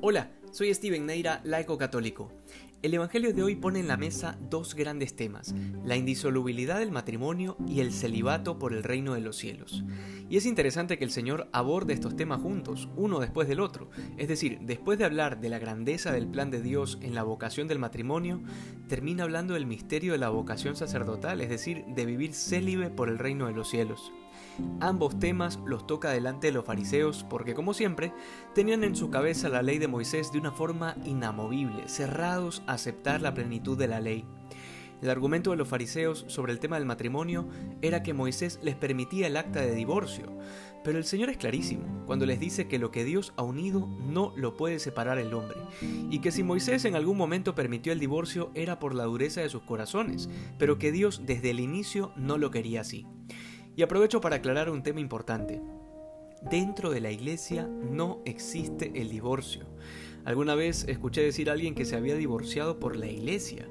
Hola, soy Steven Neira, laico católico. El Evangelio de hoy pone en la mesa dos grandes temas, la indisolubilidad del matrimonio y el celibato por el reino de los cielos. Y es interesante que el Señor aborde estos temas juntos, uno después del otro. Es decir, después de hablar de la grandeza del plan de Dios en la vocación del matrimonio, termina hablando del misterio de la vocación sacerdotal, es decir, de vivir célibe por el reino de los cielos. Ambos temas los toca delante de los fariseos porque, como siempre, tenían en su cabeza la ley de Moisés de una forma inamovible, cerrados a aceptar la plenitud de la ley. El argumento de los fariseos sobre el tema del matrimonio era que Moisés les permitía el acta de divorcio, pero el Señor es clarísimo cuando les dice que lo que Dios ha unido no lo puede separar el hombre, y que si Moisés en algún momento permitió el divorcio era por la dureza de sus corazones, pero que Dios desde el inicio no lo quería así. Y aprovecho para aclarar un tema importante. Dentro de la iglesia no existe el divorcio. Alguna vez escuché decir a alguien que se había divorciado por la iglesia.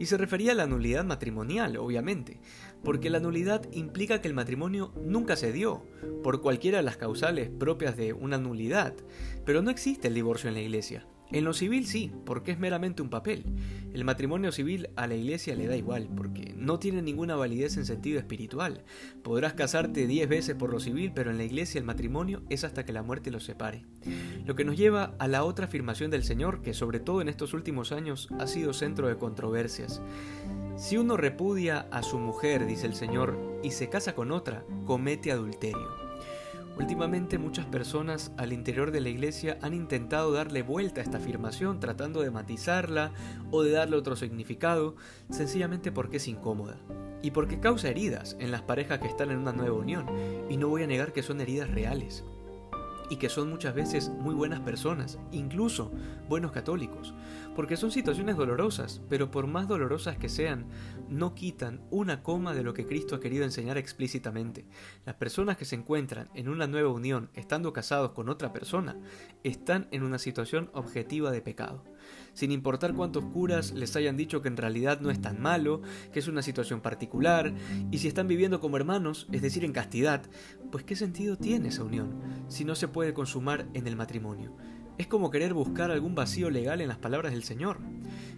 Y se refería a la nulidad matrimonial, obviamente, porque la nulidad implica que el matrimonio nunca se dio, por cualquiera de las causales propias de una nulidad, pero no existe el divorcio en la iglesia. En lo civil sí, porque es meramente un papel. El matrimonio civil a la iglesia le da igual, porque no tiene ninguna validez en sentido espiritual. Podrás casarte diez veces por lo civil, pero en la iglesia el matrimonio es hasta que la muerte los separe. Lo que nos lleva a la otra afirmación del Señor, que sobre todo en estos últimos años ha sido centro de controversias. Si uno repudia a su mujer, dice el Señor, y se casa con otra, comete adulterio. Últimamente muchas personas al interior de la iglesia han intentado darle vuelta a esta afirmación tratando de matizarla o de darle otro significado, sencillamente porque es incómoda y porque causa heridas en las parejas que están en una nueva unión, y no voy a negar que son heridas reales y que son muchas veces muy buenas personas, incluso buenos católicos, porque son situaciones dolorosas, pero por más dolorosas que sean, no quitan una coma de lo que Cristo ha querido enseñar explícitamente. Las personas que se encuentran en una nueva unión estando casados con otra persona, están en una situación objetiva de pecado sin importar cuántos curas les hayan dicho que en realidad no es tan malo, que es una situación particular, y si están viviendo como hermanos, es decir, en castidad, pues qué sentido tiene esa unión si no se puede consumar en el matrimonio. Es como querer buscar algún vacío legal en las palabras del Señor.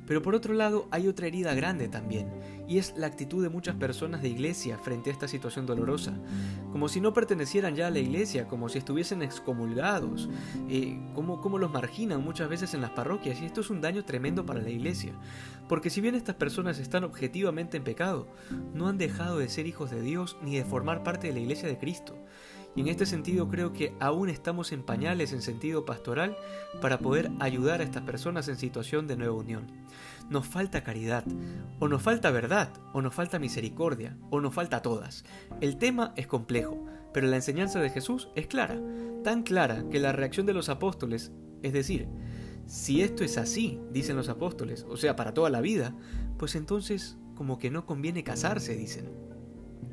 Pero por otro lado hay otra herida grande también, y es la actitud de muchas personas de iglesia frente a esta situación dolorosa, como si no pertenecieran ya a la iglesia, como si estuviesen excomulgados, eh, como, como los marginan muchas veces en las parroquias, y esto es un daño tremendo para la iglesia, porque si bien estas personas están objetivamente en pecado, no han dejado de ser hijos de Dios ni de formar parte de la iglesia de Cristo. Y en este sentido creo que aún estamos en pañales en sentido pastoral para poder ayudar a estas personas en situación de nueva unión. Nos falta caridad, o nos falta verdad, o nos falta misericordia, o nos falta todas. El tema es complejo, pero la enseñanza de Jesús es clara, tan clara que la reacción de los apóstoles, es decir, si esto es así, dicen los apóstoles, o sea, para toda la vida, pues entonces como que no conviene casarse, dicen.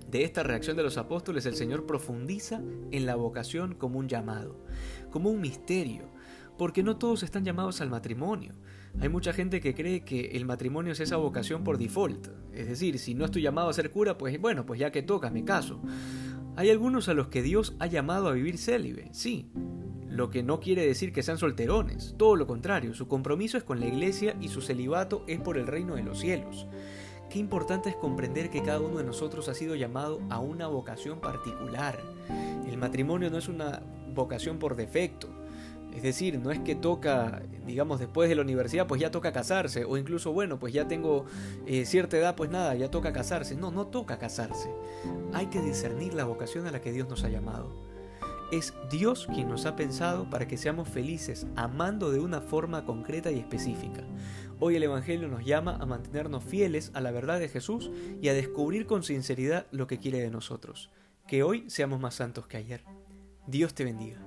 De esta reacción de los apóstoles el Señor profundiza en la vocación como un llamado, como un misterio, porque no todos están llamados al matrimonio. Hay mucha gente que cree que el matrimonio es esa vocación por default, es decir, si no estoy llamado a ser cura, pues bueno, pues ya que toca, me caso. Hay algunos a los que Dios ha llamado a vivir célibe, sí, lo que no quiere decir que sean solterones, todo lo contrario, su compromiso es con la iglesia y su celibato es por el reino de los cielos. Qué importante es comprender que cada uno de nosotros ha sido llamado a una vocación particular. El matrimonio no es una vocación por defecto. Es decir, no es que toca, digamos, después de la universidad, pues ya toca casarse, o incluso, bueno, pues ya tengo eh, cierta edad, pues nada, ya toca casarse. No, no toca casarse. Hay que discernir la vocación a la que Dios nos ha llamado. Es Dios quien nos ha pensado para que seamos felices, amando de una forma concreta y específica. Hoy el Evangelio nos llama a mantenernos fieles a la verdad de Jesús y a descubrir con sinceridad lo que quiere de nosotros. Que hoy seamos más santos que ayer. Dios te bendiga.